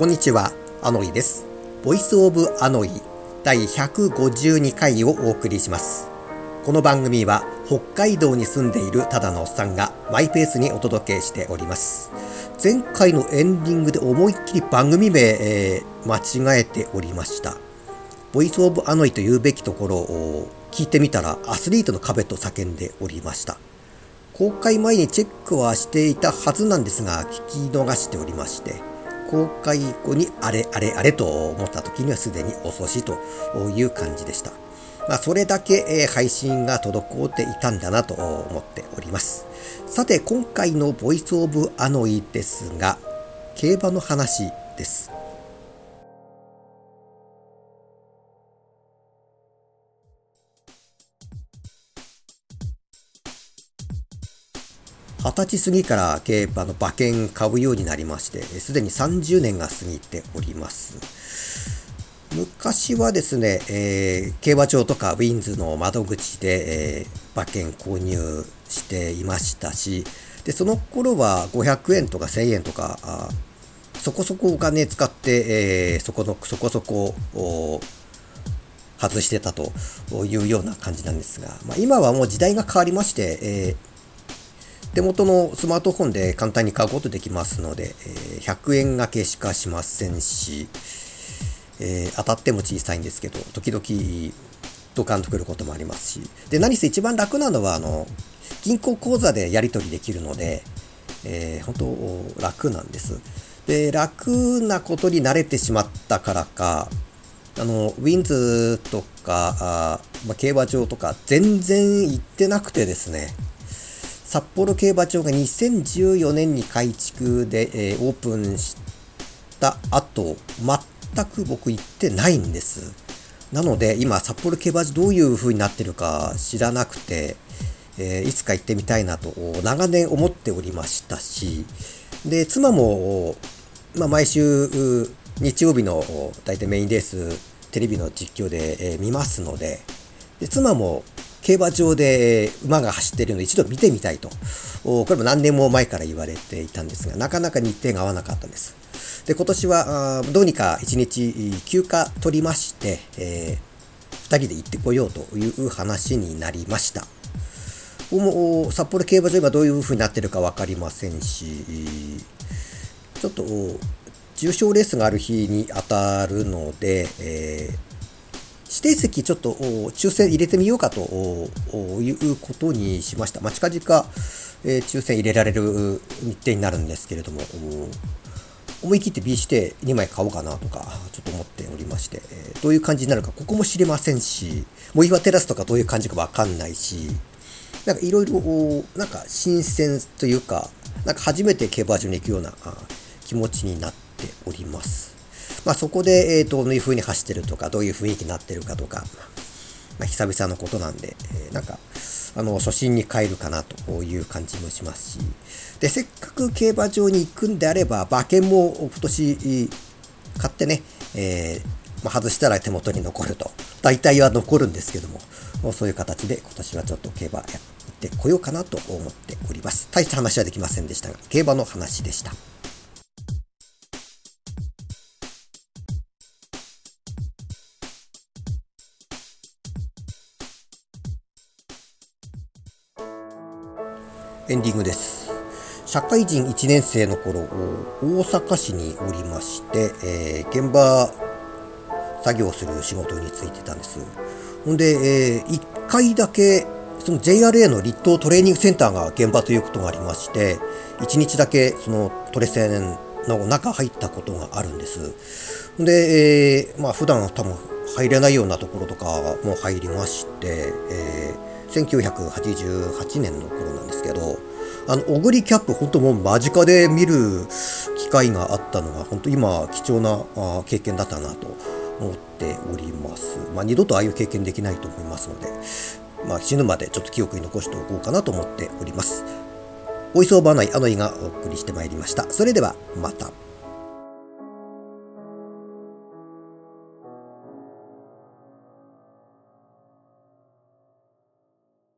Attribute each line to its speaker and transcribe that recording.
Speaker 1: こんにちは、アノイです。 Voice of アノイ第152回をお送りします。この番組は北海道に住んでいるただのおっさんがマイペースにお届けしております。前回のエンディングで思いっきり番組名、えー、間違えておりました。 Voice of アノイと言うべきところを聞いてみたらアスリートの壁と叫んでおりました。公開前にチェックはしていたはずなんですが、聞き逃しておりまして、公開後にあれあれあれと思った時にはすでに遅しという感じでした。まあ、それだけ、え配信が滞っていたんだなと思っております。さて、今回のボイスオブアノイですが、競馬の話です。二十歳過ぎから競馬の馬券買うようになりまして、すでに30年が過ぎております。昔はですね、えー、競馬場とかウィンズの窓口で、えー、馬券購入していましたし、でその頃は500円とか1000円とか、あそこそこお金使って、えー、そこのそこそこ外してたというような感じなんですが、まあ、今はもう時代が変わりまして、えー手元のスマートフォンで簡単に買うことできますので、え100円掛けしかしませんし、えー、当たっても小さいんですけど、時々ドカンとくることもありますし、で、何せ一番楽なのは、あの、銀行口座でやり取りできるので、えー、本当楽なんです。で、楽なことに慣れてしまったからか、あの、ウィンズとか、あまあ、競馬場とか全然行ってなくてですね、札幌競馬場が2014年に改築で、えー、オープンした後、全く僕行ってないんです。なので、今、札幌競馬場どういう風になってるか知らなくて、えー、いつか行ってみたいなと長年思っておりましたし、で、妻も、まあ、毎週日曜日の大体メインレース、テレビの実況で、えー、見ますので、で妻も競馬場で馬が走っているので一度見てみたいと。これも何年も前から言われていたんですが、なかなか日程が合わなかったんです。で、今年はどうにか1日休暇取りまして、えー、2人で行ってこようという話になりました。も札幌競馬場今どういう風になってるか分かりませんし、ちょっと重賞レースがある日に当たるので、えー指定席ちょっと抽選入れてみようかということにしました。まあ、近々、えー、抽選入れられる日程になるんですけれども、思い切って B して2枚買おうかなとか、ちょっと思っておりまして、えー、どういう感じになるか、ここも知れませんし、もう岩テラスとかどういう感じかわかんないし、なんかいろいろ、なんか新鮮というか、なんか初めて競馬場に行くような気持ちになっております。まあ、そこで、えー、どういう風に走ってるとか、どういう雰囲気になってるかとか、まあ、久々のことなんで、えー、なんか、あの、初心に帰るかなという感じもしますし、で、せっかく競馬場に行くんであれば、馬券も今年買ってね、えー、まあ、外したら手元に残ると。大体は残るんですけども、そういう形で今年はちょっと競馬やってこようかなと思っております。大した話はできませんでしたが、競馬の話でした。エンディングです。社会人1年生の頃、大阪市におりまして、えー、現場作業する仕事に就いてたんです。ほんで、えー、1回だけ、その JRA の立東トレーニングセンターが現場ということがありまして、1日だけそのトレセンの中入ったことがあるんです。で、えー、まあ普段多分入れないようなところとかも入りまして、えー1988年の頃なんです、あの、オグリキャップ、本当もう間近で見る機会があったのが、本当今、貴重な経験だったなと思っております。まあ、二度とああいう経験できないと思いますので、まあ、死ぬまでちょっと記憶に残しておこうかなと思っております。おいそうばないあのいがお送りしてまいりました。それでは、また。